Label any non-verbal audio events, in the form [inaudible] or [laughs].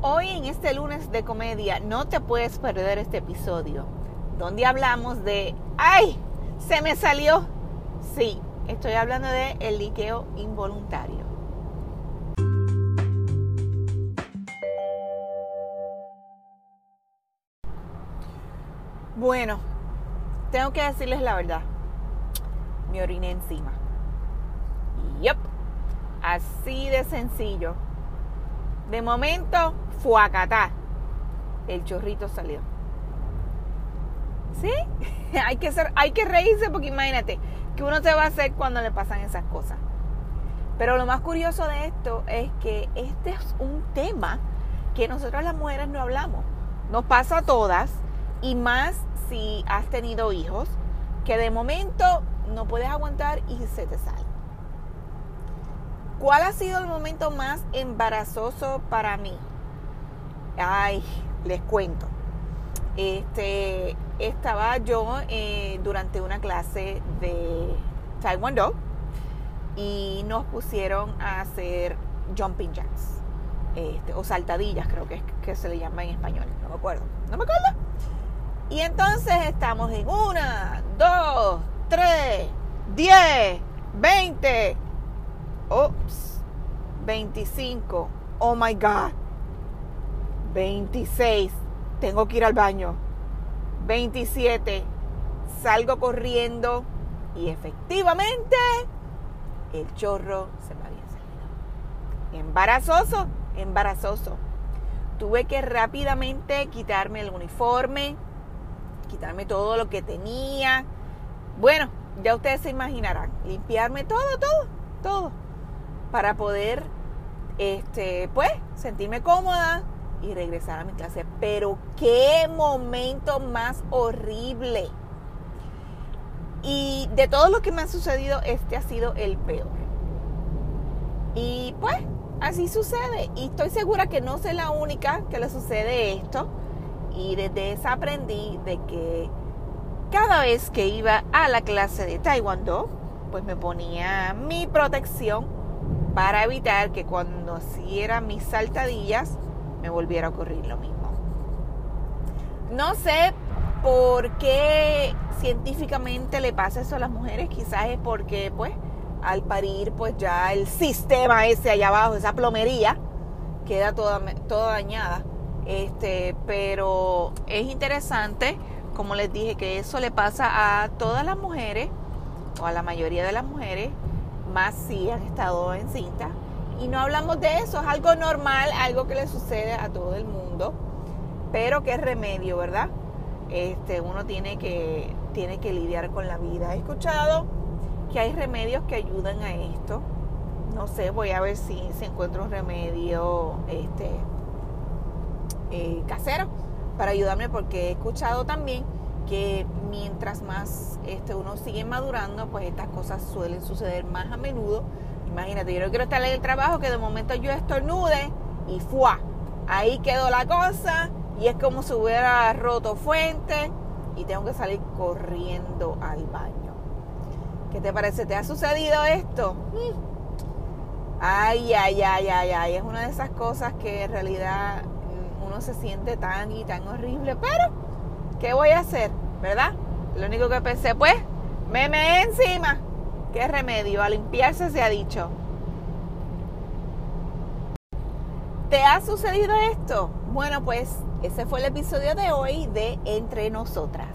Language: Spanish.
Hoy en este lunes de comedia no te puedes perder este episodio donde hablamos de ¡ay! Se me salió. Sí, estoy hablando de el liqueo involuntario. Bueno, tengo que decirles la verdad. Me oriné encima. Yup. Así de sencillo. De momento, fue acá. El chorrito salió. ¿Sí? [laughs] hay, que ser, hay que reírse porque imagínate que uno se va a hacer cuando le pasan esas cosas. Pero lo más curioso de esto es que este es un tema que nosotros las mujeres no hablamos. Nos pasa a todas y más si has tenido hijos que de momento no puedes aguantar y se te sale. ¿Cuál ha sido el momento más embarazoso para mí? Ay, les cuento. Este, estaba yo eh, durante una clase de Taekwondo y nos pusieron a hacer jumping jacks este, o saltadillas, creo que que se le llama en español, no me acuerdo, no me acuerdo. Y entonces estamos en una, dos, tres, diez, veinte, Ups. 25. Oh my God. 26. Tengo que ir al baño. 27. Salgo corriendo y efectivamente el chorro se me había salido. Embarazoso, embarazoso. Tuve que rápidamente quitarme el uniforme, quitarme todo lo que tenía. Bueno, ya ustedes se imaginarán, limpiarme todo, todo, todo para poder, este, pues, sentirme cómoda y regresar a mi clase. Pero qué momento más horrible. Y de todo lo que me ha sucedido, este ha sido el peor. Y pues, así sucede. Y estoy segura que no soy la única que le sucede esto. Y desde esa aprendí de que cada vez que iba a la clase de Taekwondo, pues me ponía mi protección para evitar que cuando hiciera mis saltadillas me volviera a ocurrir lo mismo. No sé por qué científicamente le pasa eso a las mujeres, quizás es porque pues al parir pues ya el sistema ese allá abajo, esa plomería, queda toda, toda dañada. Este, pero es interesante, como les dije, que eso le pasa a todas las mujeres, o a la mayoría de las mujeres, más si han estado en cinta. Y no hablamos de eso, es algo normal, algo que le sucede a todo el mundo, pero que es remedio, ¿verdad? Este, uno tiene que, tiene que lidiar con la vida. He escuchado que hay remedios que ayudan a esto. No sé, voy a ver si se encuentra un remedio este, eh, casero para ayudarme porque he escuchado también que mientras más este, uno sigue madurando, pues estas cosas suelen suceder más a menudo. Imagínate, yo no quiero estar en el trabajo que de momento yo estornude y ¡fua! Ahí quedó la cosa y es como si hubiera roto fuente y tengo que salir corriendo al baño. ¿Qué te parece? ¿Te ha sucedido esto? Ay, ay, ay, ay, ay. Es una de esas cosas que en realidad uno se siente tan y tan horrible, pero ¿qué voy a hacer? ¿Verdad? Lo único que pensé, pues, me me encima. ¿Qué remedio? A limpiarse se ha dicho. ¿Te ha sucedido esto? Bueno, pues ese fue el episodio de hoy de Entre Nosotras.